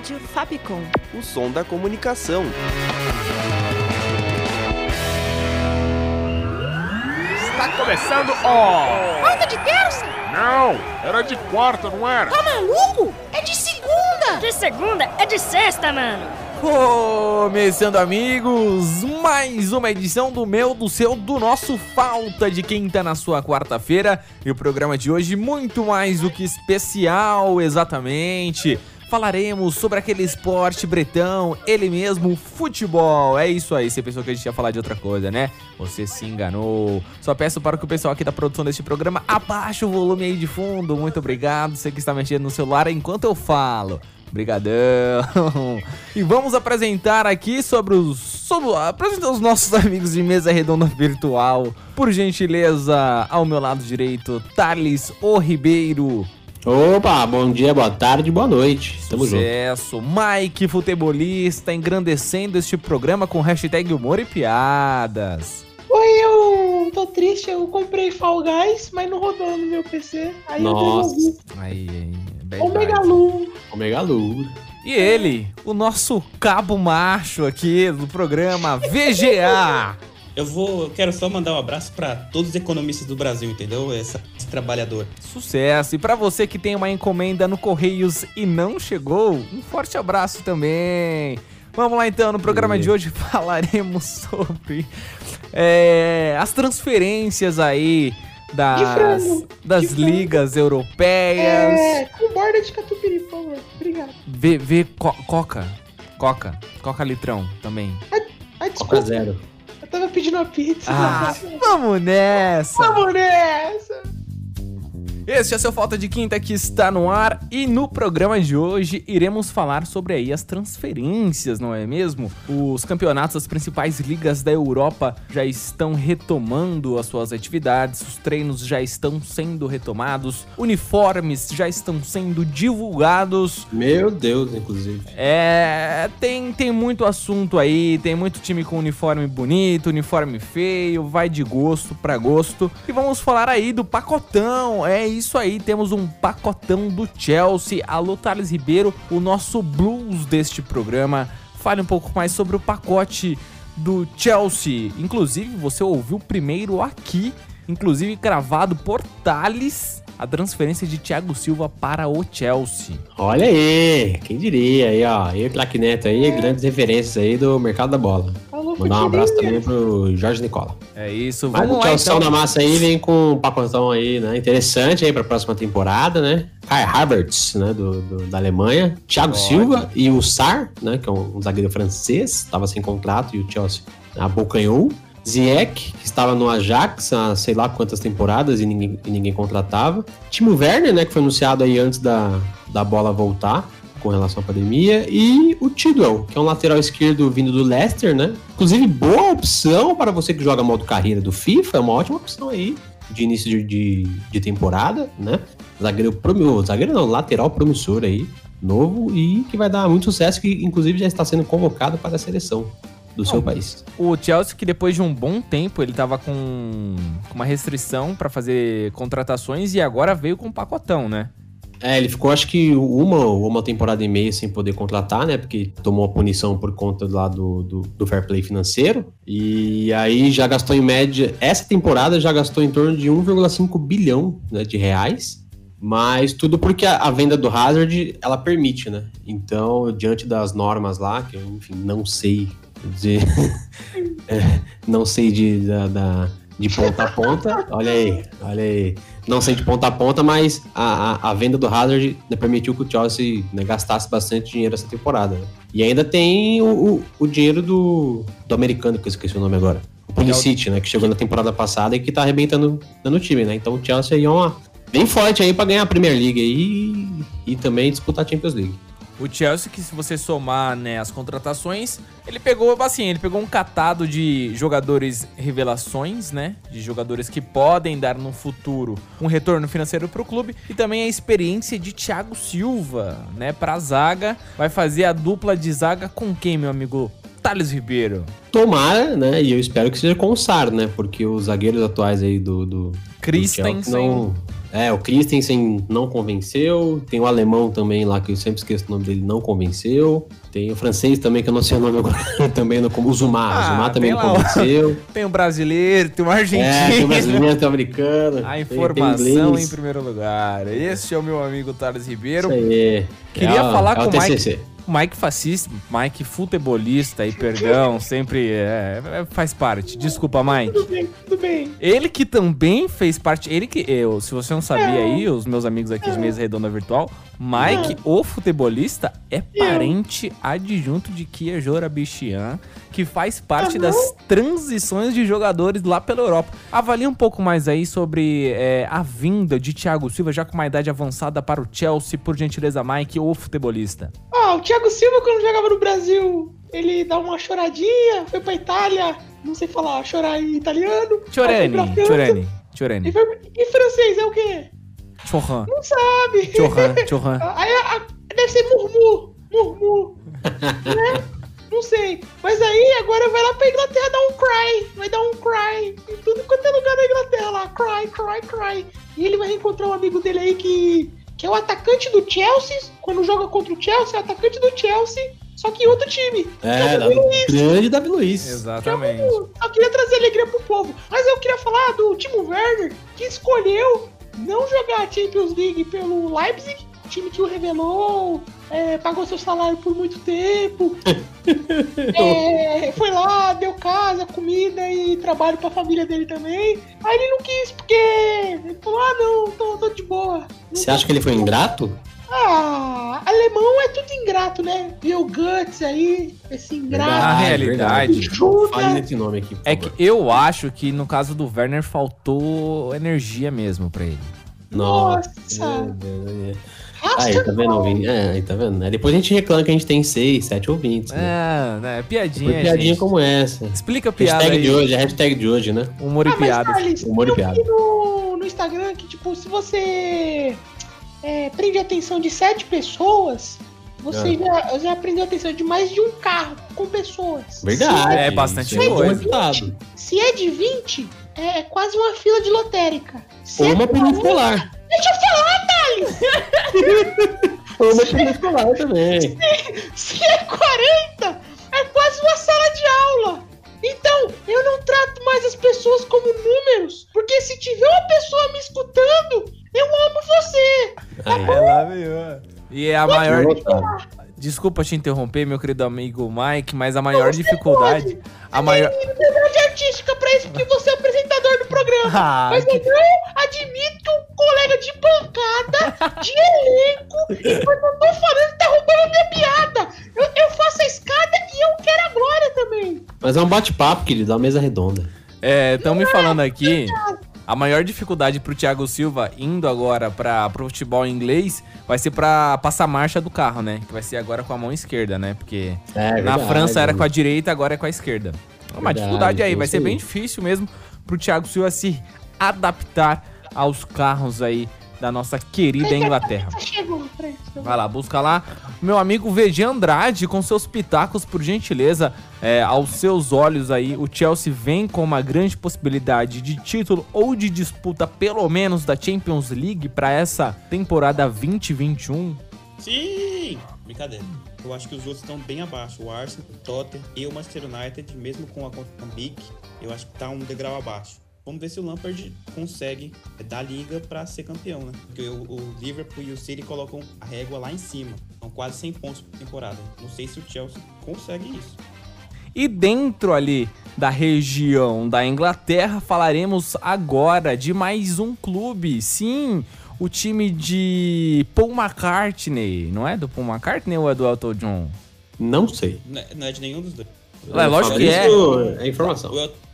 Rádio Fapcom. O som da comunicação. Está começando, ó! Pauta de terça? Não, era de quarta, não era? Tá maluco? É de segunda! De segunda? É de sexta, mano! Começando, amigos, mais uma edição do meu, do seu, do nosso Falta de Quinta na sua quarta-feira. E o programa de hoje, muito mais do que especial, exatamente. Falaremos sobre aquele esporte bretão, ele mesmo, futebol. É isso aí, você pensou que a gente ia falar de outra coisa, né? Você se enganou. Só peço para que o pessoal aqui da produção deste programa abaixe o volume aí de fundo. Muito obrigado, você que está mexendo no celular enquanto eu falo. Brigadão. E vamos apresentar aqui sobre os sobre, apresentar os nossos amigos de mesa redonda virtual. Por gentileza, ao meu lado direito, Thales O Ribeiro. Opa, bom dia, boa tarde, boa noite. Tamo Sucesso. junto. Mike, futebolista, engrandecendo este programa com hashtag humor e piadas. Oi, eu tô triste, eu comprei Fall Guys, mas não rodou no meu PC. Aí Nossa. eu devolvi. Aí, aí. Omega Lu. Omega Lu. E ele, o nosso cabo macho aqui do programa VGA. Eu vou, eu quero só mandar um abraço para todos os economistas do Brasil, entendeu? Essa, esse trabalhador. Sucesso! E para você que tem uma encomenda no Correios e não chegou, um forte abraço também. Vamos lá então, no programa de hoje falaremos sobre é, as transferências aí das, das ligas europeias. É, com borda de catupiry, por favor. Obrigado. Vê, vê co Coca. Coca. Coca litrão também. Ai desculpa. Coca zero. Pedindo uma pizza. Ah, vamos nessa! Vamos nessa! Este é seu Falta de Quinta que está no ar e no programa de hoje iremos falar sobre aí as transferências, não é mesmo? Os campeonatos das principais ligas da Europa já estão retomando as suas atividades, os treinos já estão sendo retomados, uniformes já estão sendo divulgados. Meu Deus, inclusive. É, tem, tem muito assunto aí, tem muito time com uniforme bonito, uniforme feio, vai de gosto para gosto. E vamos falar aí do pacotão, é isso isso aí, temos um pacotão do Chelsea. Alô, Thales Ribeiro, o nosso blues deste programa. Fale um pouco mais sobre o pacote do Chelsea. Inclusive, você ouviu primeiro aqui, inclusive gravado por Thales, a transferência de Thiago Silva para o Chelsea. Olha aí, quem diria aí, ó. E Claque Neto aí, grandes referências aí do mercado da bola. Mandar um abraço também pro Jorge Nicola. É isso, vamos Mas lá. O Chelsea então. na massa aí vem com um pacotão aí, né? Interessante aí pra próxima temporada, né? Kai Havertz, né? Do, do da Alemanha. Thiago Pode. Silva e o Sar, né? Que é um, um zagueiro francês, tava sem contrato e o Chelsea abocanhou. Ziyech, que estava no Ajax há sei lá quantas temporadas e ninguém, e ninguém contratava. Timo Werner, né? Que foi anunciado aí antes da, da bola voltar com relação à pandemia, e o Tidwell, que é um lateral esquerdo vindo do Leicester, né? Inclusive, boa opção para você que joga modo carreira do FIFA, é uma ótima opção aí de início de, de, de temporada, né? Zagueiro promissor, zagueiro não, lateral promissor aí, novo e que vai dar muito sucesso, que inclusive já está sendo convocado para a seleção do seu país. O Chelsea que depois de um bom tempo ele estava com uma restrição para fazer contratações e agora veio com um pacotão, né? É, ele ficou acho que uma, uma temporada e meia sem poder contratar, né? Porque tomou a punição por conta lá do, do, do, fair play financeiro. E aí já gastou em média, essa temporada já gastou em torno de 1,5 bilhão né, de reais. Mas tudo porque a, a, venda do Hazard, ela permite, né? Então, diante das normas lá, que eu, enfim, não sei dizer... é, não sei de, da, da de ponta a ponta. Olha aí, olha aí. Não sei de ponta a ponta, mas a, a, a venda do Hazard permitiu que o Chelsea né, gastasse bastante dinheiro essa temporada. Né? E ainda tem o, o, o, dinheiro do, do americano, que eu esqueci o nome agora. o Pulisic, né? Que chegou na temporada passada e que tá arrebentando no time, né? Então o Chelsea aí é uma bem forte aí pra ganhar a Premier League aí e também disputar a Champions League. O Chelsea, que se você somar né, as contratações, ele pegou, assim, ele pegou um catado de jogadores revelações, né? De jogadores que podem dar no futuro um retorno financeiro pro clube. E também a experiência de Thiago Silva, né? Pra zaga. Vai fazer a dupla de zaga com quem, meu amigo? Thales Ribeiro. Tomara, né? E eu espero que seja com o Sar, né? Porque os zagueiros atuais aí do. do Christensen. do não, é, o Christensen não convenceu. Tem o alemão também lá, que eu sempre esqueço o nome dele, não convenceu. Tem o francês também, que eu não sei o nome agora, também não O Zumar. Ah, o Zumar também não convenceu. Tem o brasileiro, tem o argentino. É, tem o brasileiro, tem o americano. A informação em primeiro lugar. Esse é o meu amigo Thales Ribeiro. Isso aí. Queria É falar é com o Mike. TCC. Mike fascista, Mike futebolista e perdão, sempre é, é, faz parte. Desculpa, Mike. Tudo bem, tudo bem. Ele que também fez parte, ele que eu, se você não sabia aí, os meus amigos aqui de mesa redonda virtual, Mike, o futebolista, é parente adjunto de Kia Jorabichian, que faz parte das transições de jogadores lá pela Europa. Avalie um pouco mais aí sobre é, a vinda de Thiago Silva, já com uma idade avançada para o Chelsea, por gentileza, Mike, o futebolista. Ah, o Thiago Silva, quando jogava no Brasil, ele dá uma choradinha, foi pra Itália, não sei falar, chorar em italiano. Chorani, França, Chorani, E, foi, e francês é o quê? Chorran, Não sabe. Chorran, Chorran. Aí a- a- deve ser murmur, murmur. né? Não sei. Mas aí agora vai lá pra Inglaterra dar um cry. Vai dar um cry. Em tudo quanto é lugar da Inglaterra lá. Cry, cry, cry. E ele vai reencontrar um amigo dele aí que, que é o atacante do Chelsea. Quando joga contra o Chelsea, é o atacante do Chelsea. Só que em outro time. É, Davi, Luiz. grande Davi Luiz. Exatamente. Só queria trazer alegria pro povo. Mas eu queria falar do Timo Werner, que escolheu não jogar a Champions League pelo Leipzig, time que o revelou, é, pagou seu salário por muito tempo. É, foi lá, deu casa, comida e trabalho pra família dele também. Aí ele não quis, porque ele falou: ah, não, tô, tô de boa. Você acha que ele foi ingrato? Ah, alemão é tudo ingrato, né? Viu o Guts aí, esse ingrato. Na realidade. Fale nesse nome aqui. por É favor. que eu acho que no caso do Werner faltou energia mesmo pra ele. Nossa. Nossa. Aí, tá vendo, ouvinte? É, aí, tá vendo? né? Depois a gente reclama que a gente tem seis, sete ouvintes. Né? É, né? Piadinha, Foi piadinha gente. como essa. Explica a piada Hashtag aí. de hoje, a hashtag de hoje, né? Humor e Ah, mas, piadas. Thales, Humor e eu piada. vi no, no Instagram que, tipo, se você é, prende a atenção de sete pessoas, você já, já prendeu a atenção de mais de um carro com pessoas. Verdade. É bastante é bom coisa. resultado. Se é de 20, é quase uma fila de lotérica. Se Ou é uma 40, peninsular. Deixa eu falar, Thales! Ou uma peninsular também. Se é 40, é quase uma sala de aula. Então, eu não trato mais as pessoas como números, porque se tiver uma pessoa me escutando, eu amo você. Aí, E é a maior. lotado. Desculpa te interromper, meu querido amigo Mike, mas a maior dificuldade. A maior. Tem liberdade artística pra isso, porque você é o apresentador do programa. Ah, Mas eu que- não admito um colega de bancada, de elenco, enquanto eu tô falando, tá roubando a minha piada. Eu, eu faço a escada e eu quero a glória também. Mas é um bate-papo, querido, é uma mesa redonda. É, estão me falando aqui. A maior dificuldade pro Thiago Silva indo agora para pro futebol inglês vai ser pra passar a marcha do carro, né? Que vai ser agora com a mão esquerda, né? Porque É, na verdade. França era com a direita, agora é com a esquerda. É uma Verdade, dificuldade aí, tem vai ser bem difícil mesmo pro Thiago Silva se adaptar aos carros aí da nossa querida Inglaterra. Chegou, peraí. Vai lá, busca lá. Meu amigo VG Andrade, com seus pitacos, por gentileza, é, aos seus olhos aí, o Chelsea vem com uma grande possibilidade de título ou de disputa, pelo menos, da Champions League para essa temporada 2021. Sim! Brincadeira. Eu acho que os outros estão bem abaixo. O Arsenal, o Tottenham e o Manchester United, mesmo com a conta Big, eu acho que tá um degrau abaixo. Vamos ver se o Lampard consegue é, dar liga pra ser campeão, né? Porque o, o Liverpool e o City colocam a régua lá em cima. São quase 100 pontos por temporada. Não sei se o Chelsea consegue isso. E dentro ali da região da Inglaterra, falaremos agora de mais um clube. Sim, o time de Paul McCartney. Não é do Paul McCartney ou é do Elton John? Não sei. Não é- não é de nenhum dos dois. É, lógico que é. Isso é informação.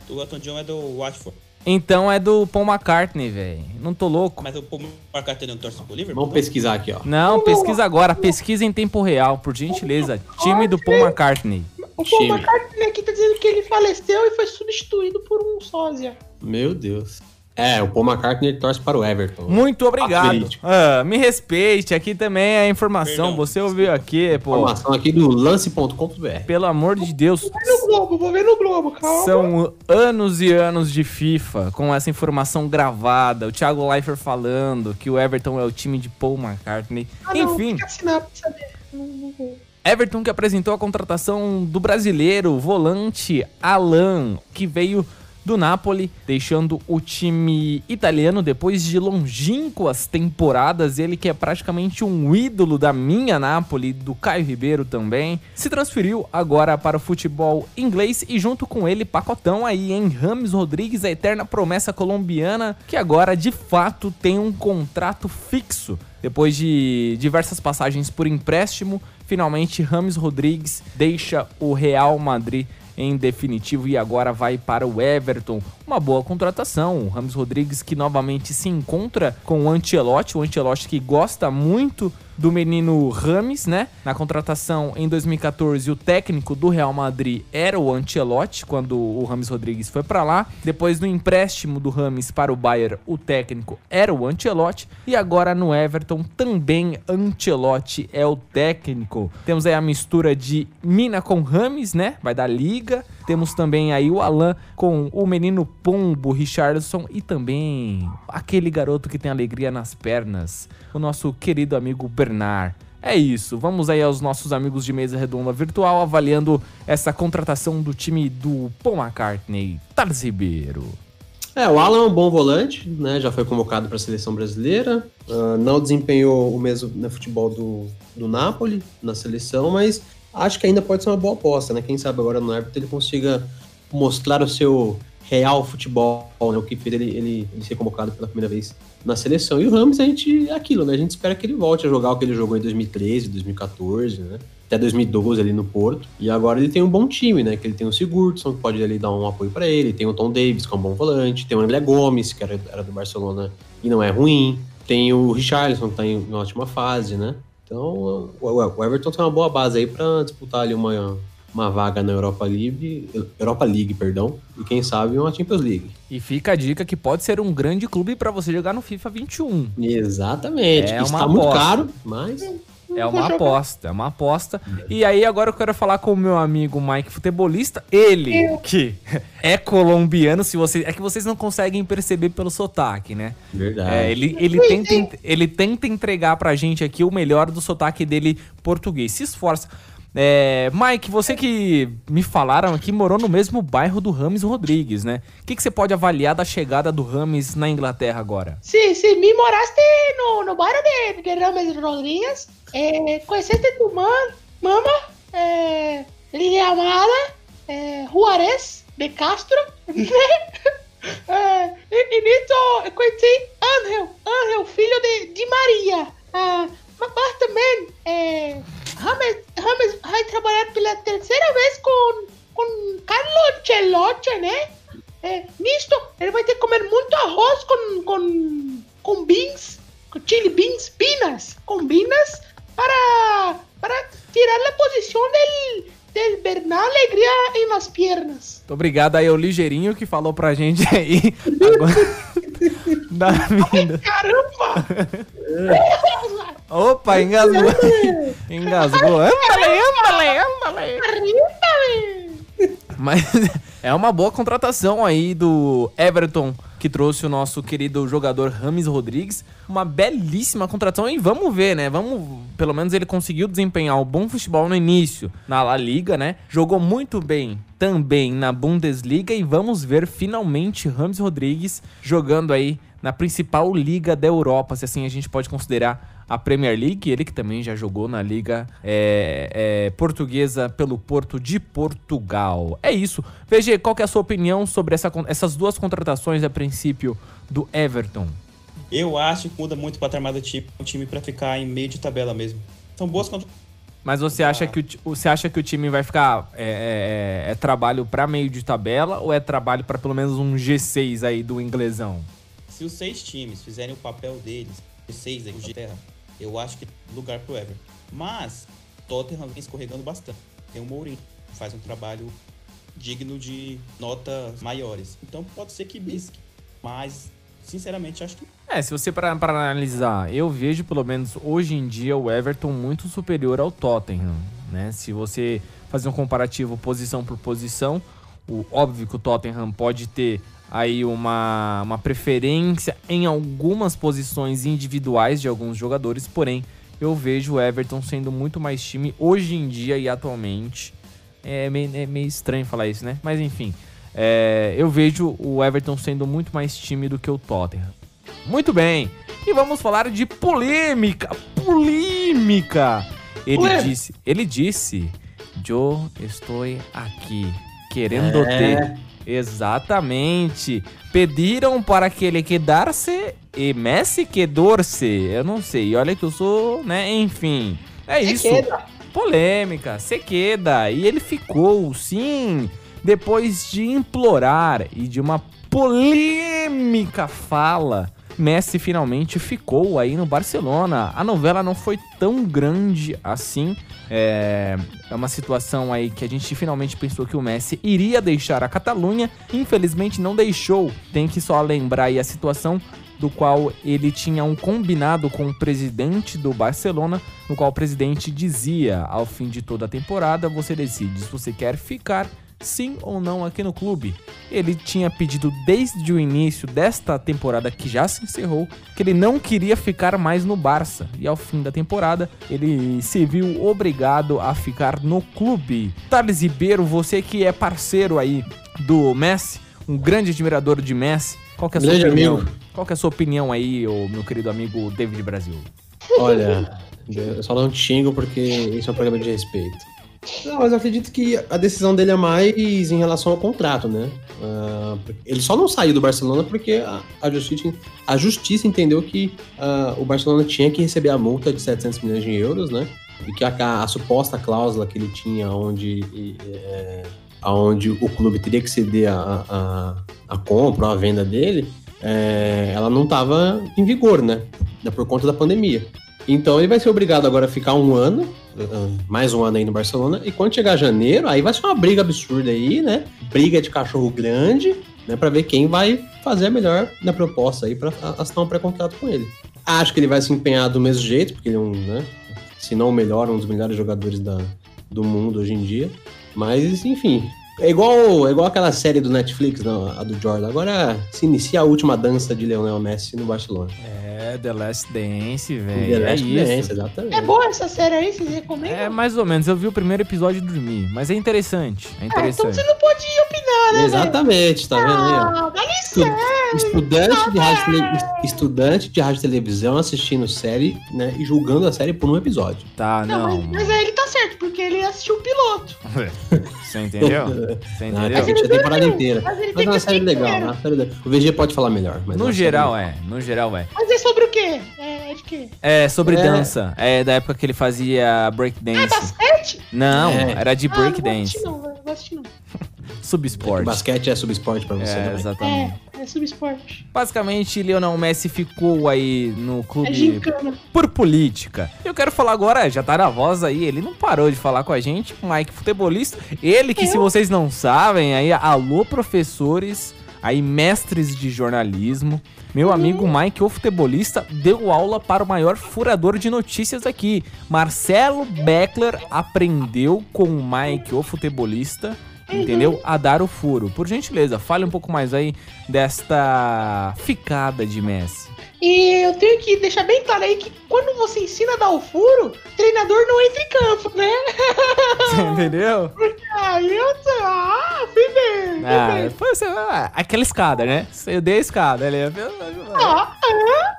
O Elton John é do Watford. Então é do Paul McCartney, velho. Não tô louco. Mas o Paul McCartney não torce pro Liverpool? Vamos pesquisar aqui, ó. Não, pesquisa agora. Pesquisa em tempo real, por gentileza. Time do Paul McCartney. O Paul Time. McCartney aqui tá dizendo que ele faleceu e foi substituído por um sósia. Meu Deus. É, o Paul McCartney torce para o Everton. Muito obrigado. Ah, me respeite, aqui também é a informação. Perdão. Você ouviu aqui, pô. Informação aqui do lance.com.br. Pelo amor de Deus. Vou ver no Globo, vou ver no Globo, calma. São anos e anos de FIFA com essa informação gravada. O Thiago Leifert falando que o Everton é o time de Paul McCartney. Ah, Enfim, tem que assinar pra saber. Não, não vou. Everton que apresentou a contratação do brasileiro volante Alan, que veio do Napoli, deixando o time italiano depois de longínquas temporadas. Ele que é praticamente um ídolo da minha Napoli, do Caio Ribeiro também, se transferiu agora para o futebol inglês e junto com ele pacotão aí em Rames Rodrigues, a eterna promessa colombiana, que agora de fato tem um contrato fixo. Depois de diversas passagens por empréstimo, finalmente Rames Rodrigues deixa o Real Madrid em definitivo e agora vai para o Everton. Uma boa contratação. O Ramos Rodrigues que novamente se encontra com o Ancelotti, o Ancelotti que gosta muito do menino Rames, né? Na contratação em 2014, o técnico do Real Madrid era o Ancelotti, quando o Rames Rodrigues foi para lá. Depois do empréstimo do Rames para o Bayern, o técnico era o Ancelotti. E agora no Everton, também Ancelotti é o técnico. Temos aí a mistura de Mina com Rames, né? Vai dar liga. Temos também aí o Alan com o menino Pombo, Richardson e também aquele garoto que tem alegria nas pernas, o nosso querido amigo Bernard. É isso, vamos aí aos nossos amigos de mesa redonda virtual avaliando essa contratação do time do Paul McCartney, Thales Ribeiro. É, o Alan é um bom volante, né? Já foi convocado para a seleção brasileira. ah, não desempenhou o mesmo né, futebol do, do Napoli na seleção, mas acho que ainda pode ser uma boa aposta, né? Quem sabe agora no Everton ele consiga mostrar o seu real futebol, né? O que fez ele, ele, ele ser convocado pela primeira vez na seleção. E o Ramos, a gente, é aquilo, né? A gente espera que ele volte a jogar o que ele jogou em 2013, 2014, né? Até 2012 ali no Porto. E agora ele tem um bom time, né? Que ele tem o Sigurdsson, que pode ali dar um apoio para ele. Tem o Tom Davis, que é um bom volante. Tem o André Gomes, que era, era do Barcelona e não é ruim. Tem o Richarlison, que tá em uma ótima fase, né? Então, o, Everton tem uma boa base aí para disputar ali uma, uma vaga na Europa League, Europa League, perdão, e quem sabe uma Champions League. E fica a dica que pode ser um grande clube para você jogar no FIFA 21. Exatamente. É Está muito caro, mas É uma aposta, é uma aposta. E aí agora eu quero falar com o meu amigo Mike futebolista, ele que é colombiano, se você é que vocês não conseguem perceber pelo sotaque, né? verdade. É, ele, ele, tenta, ele tenta entregar pra gente aqui o melhor do sotaque dele português. Se esforça. É, Mike, você que me falaram aqui morou no mesmo bairro do Rames Rodrigues, né? O que, que você pode avaliar da chegada do Rames na Inglaterra agora? Sí, sí, me moraste no, no bairro de, de Rames Rodríguez. Eh, conheceste tu mam, mama, eh, llamada eh, Juarez de Castro. eh, e, e nisso conheci Ángel, filho de, de Maria. Ah, mas, também, eh, Rames, Rames vai trabalhar pela terceira vez com, com Carlo Ancelotti, né? É, nisto, ele vai ter que comer muito arroz com, com, com beans, com chili beans, pinas, com binas, para, para tirar a posição del, del Bernal Alegria em las piernas. Muito obrigado aí ao Ligeirinho que falou pra gente aí. Agora, da vida. Caramba! Opa, engasgou. engasgou. Âmbale, âmbale, âmbale. Mas é uma boa contratação aí do Everton, que trouxe o nosso querido jogador Rames Rodrigues. Uma belíssima contratação e vamos ver, né? Vamos, pelo menos ele conseguiu desempenhar um bom futebol no início na La Liga, né? Jogou muito bem também na Bundesliga e vamos ver finalmente Rames Rodrigues jogando aí na principal liga da Europa, se assim a gente pode considerar a Premier League, ele que também já jogou na liga é, é, portuguesa pelo Porto de Portugal. É isso. VG, qual que é a sua opinião sobre essa essas duas contratações a princípio do Everton? Eu acho que muda muito o patamar do time, um time pra ficar em meio de tabela mesmo. São boas contra... Mas você acha, que o, você acha que o time vai ficar. É, é- é trabalho pra meio de tabela ou é trabalho pra pelo menos um G6 aí do inglesão? Se os seis times fizerem o papel deles, os seis aí, o de terra, eu acho que lugar pro Everton. Mas Tottenham vem escorregando bastante. Tem o Mourinho, faz um trabalho digno de notas maiores. Então pode ser que bisque. Mas, sinceramente, acho que É, se você para para analisar, eu vejo pelo menos hoje em dia o Everton muito superior ao Tottenham, né? Se você fazer um comparativo posição por posição, o óbvio que o Tottenham pode ter aí uma, uma preferência em algumas posições individuais de alguns jogadores, porém eu vejo o Everton sendo muito mais time hoje em dia e atualmente. É meio, é meio estranho falar isso, né? Mas enfim, é, eu vejo o Everton sendo muito mais time do que o Tottenham. Muito bem. E vamos falar de polêmica. Polêmica. Ele Ué. disse, ele disse, Joe, estou aqui querendo É. ter exatamente. Pediram para que ele quedarse e Messi quedou-se. Eu não sei. Olha que eu sou, né? Enfim. É isso. queda. Polêmica, se queda. E ele ficou, sim, depois de implorar e de uma polêmica fala. Messi finalmente ficou aí no Barcelona. A novela não foi tão grande assim. É, é uma situação aí que a gente finalmente pensou que o Messi iria deixar a Catalunha. Infelizmente não deixou. Tem que só lembrar aí a situação do qual ele tinha um combinado com o presidente do Barcelona, no qual o presidente dizia, ao fim de toda a temporada, você decide se você quer ficar sim ou não aqui no clube. Ele tinha pedido desde o início desta temporada que já se encerrou que ele não queria ficar mais no Barça e ao fim da temporada ele se viu obrigado a ficar no clube. Thales Ribeiro, você que é parceiro aí do Messi, um grande admirador de Messi, qual que é a sua Grande opinião? amigo. Qual que é a sua opinião aí, ô, meu querido amigo David Brasil? Olha, eu só não xingo porque esse é um programa de respeito. Não, mas eu acredito que a decisão dele é mais em relação ao contrato, né? Ah, ele só não saiu do Barcelona porque a, a justiça, a justiça entendeu que ah, o Barcelona tinha que receber a multa de 700 milhões de euros, né? E que a, a suposta cláusula que ele tinha onde, e, é, onde o clube teria que ceder a, a, a compra ou a venda dele, é, ela não estava em vigor, né? Por conta da pandemia. Então ele vai ser obrigado agora a ficar um ano, uh, mais um ano aí no Barcelona, e quando chegar janeiro, aí vai ser uma briga absurda aí, né? Briga de cachorro grande, né? Pra ver quem vai fazer a melhor na proposta aí pra a- assinar um pré-contrato com ele. Acho que ele vai se empenhar do mesmo jeito, porque ele é um, né? Se não o melhor, um dos melhores jogadores da, do mundo hoje em dia. Mas, enfim. É igual, é igual aquela série do Netflix, não, a do Jordan. Agora se inicia a última dança de Lionel Messi no Barcelona. É, The Last Dance, The velho. É Last isso. Dance, exatamente. É boa essa série aí, vocês recomendam? É mais ou menos, eu vi o primeiro episódio e dormi, mas é interessante, é Ah, então interessante. você não pode opinar, né? Exatamente, tá vendo aí? ó? Ah, dá licença. Estudante de, rádio, e tele- estudante de rádio e televisão assistindo série, né? E julgando a série por um episódio. Tá, Não, não. mas, mas aí ele tá porque ele assistiu o piloto. Você entendeu? Você Ah, entendeu? que assistir a temporada inteira. Mas ele Mas tem é uma série legal, né? O VG pode falar melhor. Mas é No geral, série é. No geral, é. Mas é sobre o quê? É de quê? É sobre É. dança. É da época que ele fazia Ah, breakdance. basquete? Não, É. era de Ah, não breakdance. não, não vou assistir não. Subesporte. Basquete é subesporte pra você, É, né? exatamente. É, é subesporte. Basicamente, Lionel Messi ficou aí no É clube gincana. por política. Eu quero falar agora, já tá na voz aí, ele não parou de falar com a gente, Mike futebolista. Ele que, se vocês não sabem, aí, alô professores, aí mestres de jornalismo. Meu amigo Mike, o futebolista, deu aula para o maior furador de notícias aqui. Marcelo Beckler aprendeu com o Mike, o futebolista, entendeu? A dar o furo. Por gentileza, fale um pouco mais aí desta ficada de Messi. E eu tenho que deixar bem claro aí que quando você ensina a dar o furo, treinador não entra em campo, né? Você entendeu? Aí eu tô. Ah, fui bem, fui Ah, bem. foi assim, ah, aquela escada, né? Eu dei a escada ali. Ah, é, é.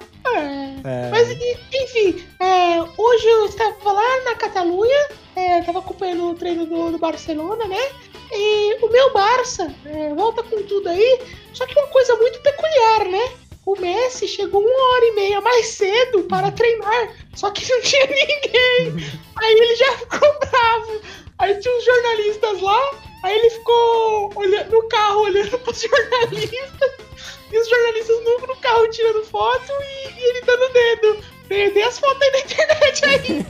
É. Mas, enfim, é, hoje eu estava lá na Catalunha, é, estava acompanhando o treino do, do Barcelona, né? E o meu Barça é, volta com tudo aí, só que uma coisa muito peculiar, né? o Messi chegou uma hora e meia mais cedo para treinar, só que não tinha ninguém. Aí ele já ficou bravo. Aí tinha uns jornalistas lá, aí ele ficou olhando no carro olhando para os jornalistas, e os jornalistas no, no carro tirando foto e, e ele dando dedo. Tem as fotos aí na internet aí.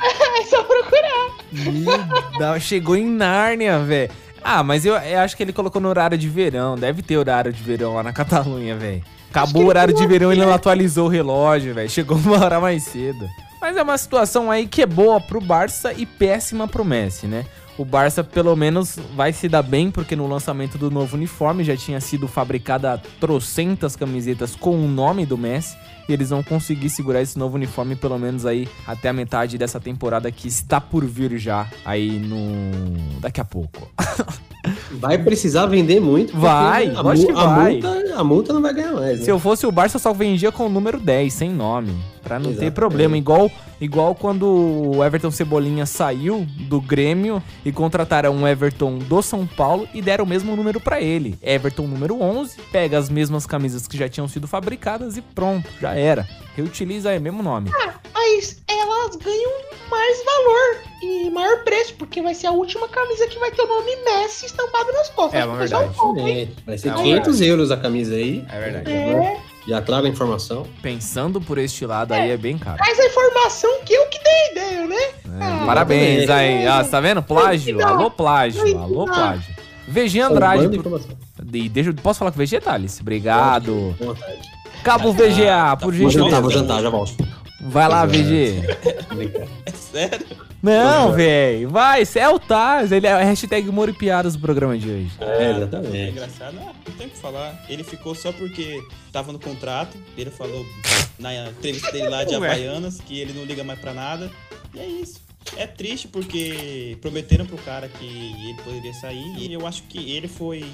é só procurar. Chegou em Nárnia, velho. Ah, mas eu, eu, acho que ele colocou no horário de verão. Deve ter horário de verão lá na Catalunha, velho. Acabou o horário de verão e ele não atualizou o relógio, velho. Chegou uma hora mais cedo. Mas é uma situação aí que é boa pro Barça e péssima pro Messi, né? O Barça pelo menos vai se dar bem, porque no lançamento do novo uniforme já tinha sido fabricada trocentas camisetas com o nome do Messi e eles vão conseguir segurar esse novo uniforme pelo menos aí até a metade dessa temporada que está por vir já aí no daqui a pouco. Vai precisar vender muito. Vai, a, acho que a vai. Multa, a multa não vai ganhar mais. Né? Se eu fosse o Barça, só vendia com o número 10, sem nome. Pra não Exatamente. ter problema. Igual, igual quando o Everton Cebolinha saiu do Grêmio e contrataram um Everton do São Paulo e deram o mesmo número para ele. Everton número 11, pega as mesmas camisas que já tinham sido fabricadas e pronto, já era. Reutiliza aí, mesmo nome. Ah, mas elas ganham mais valor e maior preço, porque vai ser a última camisa que vai ter o nome Messi estampado nas costas. É, uma verdade. É, vai ser é 500 euros a camisa aí. É verdade. É. Já trago a informação. Pensando por este lado é. aí é bem caro. Traz a informação que eu que dei ideia, né? É, ah, parabéns aí. Ah, tá vendo? Plágio. Alô, plágio. Alô, plágio. VG Andrade. Pro... E deixa, posso falar com o VG, Thales? Obrigado. Cabo VGA, por gentileza. Vou jantar, vou jantar, já volto. Vai lá, VG. É sério? Não, velho. Vai, é o Taz. Ele é hashtag Moro e Piadas do programa de hoje. É, exatamente. É engraçado. Não, não tem o que falar. Ele ficou só porque tava no contrato. Ele falou na entrevista dele lá de Havaianas que ele não liga mais pra nada. E é isso. É triste porque prometeram pro cara que ele poderia sair e eu acho que ele foi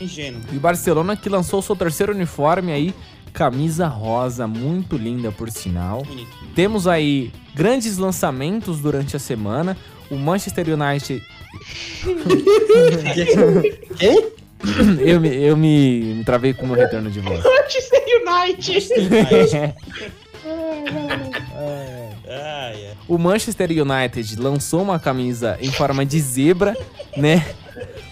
ingênuo. E o Barcelona que lançou o seu terceiro uniforme aí camisa rosa, muito linda por sinal. Temos aí grandes lançamentos durante a semana. O Manchester United. Quem? Eu, me, eu me, me travei com o meu retorno de voz. Manchester United! o Manchester United lançou uma camisa em forma de zebra, né?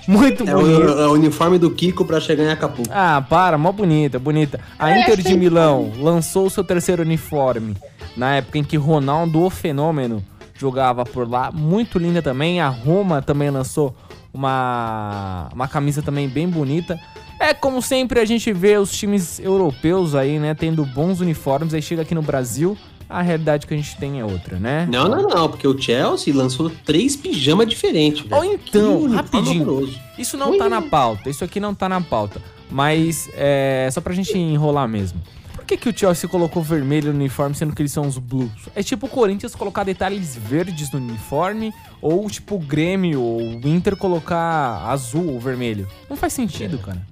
Muito é bonito. O, é o uniforme do Kiko pra chegar em Acapulco. Ah, para, mó bonita, bonita. A é, Inter de Milão lançou o seu terceiro uniforme na época em que Ronaldo, o fenômeno, jogava por lá. Muito linda também. A Roma também lançou uma, uma camisa também bem bonita. É como sempre a gente vê os times europeus aí, né, tendo bons uniformes. Aí chega aqui no Brasil, a realidade que a gente tem é outra, né? Não, não, não, porque o Chelsea lançou três pijamas diferentes. Ou então, rapidinho, isso não tá na pauta, isso aqui não tá na pauta, mas é só pra gente enrolar mesmo. Por que, que o Chelsea colocou vermelho no uniforme, sendo que eles são os blues? É tipo o Corinthians colocar detalhes verdes no uniforme, ou tipo o Grêmio ou o Inter colocar azul ou vermelho. Não faz sentido, é. cara.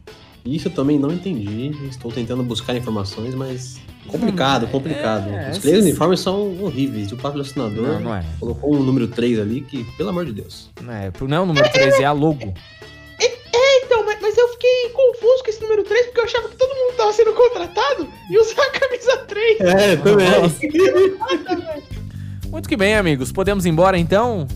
Isso eu também não entendi. Estou tentando buscar informações, mas Complicado, complicado. É, Os três uniformes são horríveis. E o patrocinador não, não é. colocou um número 3 ali que, pelo amor de Deus. Não é, não é o número 3, é a logo. É, é, então, mas eu fiquei confuso com esse número 3 porque eu achava que todo mundo tava sendo contratado e usar a camisa 3. É, também. Muito que bem, amigos. Podemos ir embora então?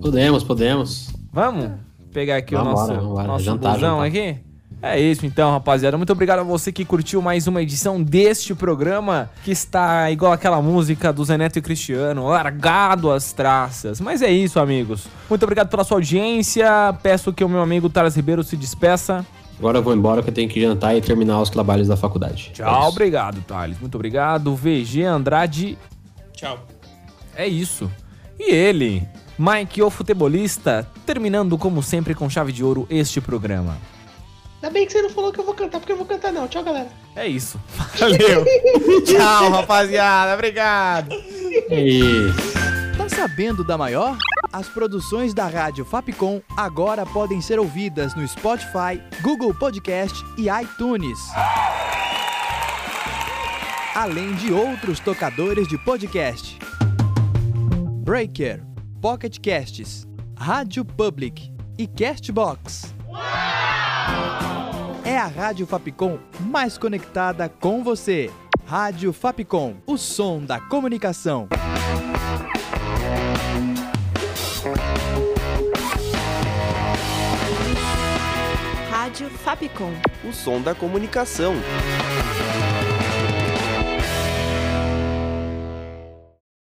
Podemos, podemos. Vamos pegar aqui Vamos o nosso, embora, nosso jantar, jantar. aqui? É isso então, rapaziada. Muito obrigado a você que curtiu mais uma edição deste programa, que está igual aquela música do Zeneto e Cristiano, largado as traças. Mas é isso, amigos. Muito obrigado pela sua audiência. Peço que o meu amigo Taras Ribeiro se despeça. Agora eu vou embora que eu tenho que jantar e terminar os trabalhos da faculdade. Tchau, é obrigado, Thales. Muito obrigado. VG Andrade. Tchau. É isso. E ele, Mike, o futebolista, terminando como sempre com chave de ouro este programa. Ainda bem que você não falou que eu vou cantar, porque eu vou cantar não. Tchau, galera. É isso. Valeu. Tchau, rapaziada. Obrigado. É isso. Tá sabendo da maior? As produções da Rádio Fapcom agora podem ser ouvidas no Spotify, Google Podcast e iTunes. Além de outros tocadores de podcast. Breaker, Pocket Casts, Rádio Public e Castbox. Uau! É a Rádio Fapcom mais conectada com você. Rádio Fapcom, o som da comunicação. Rádio Fapcom. O som da comunicação.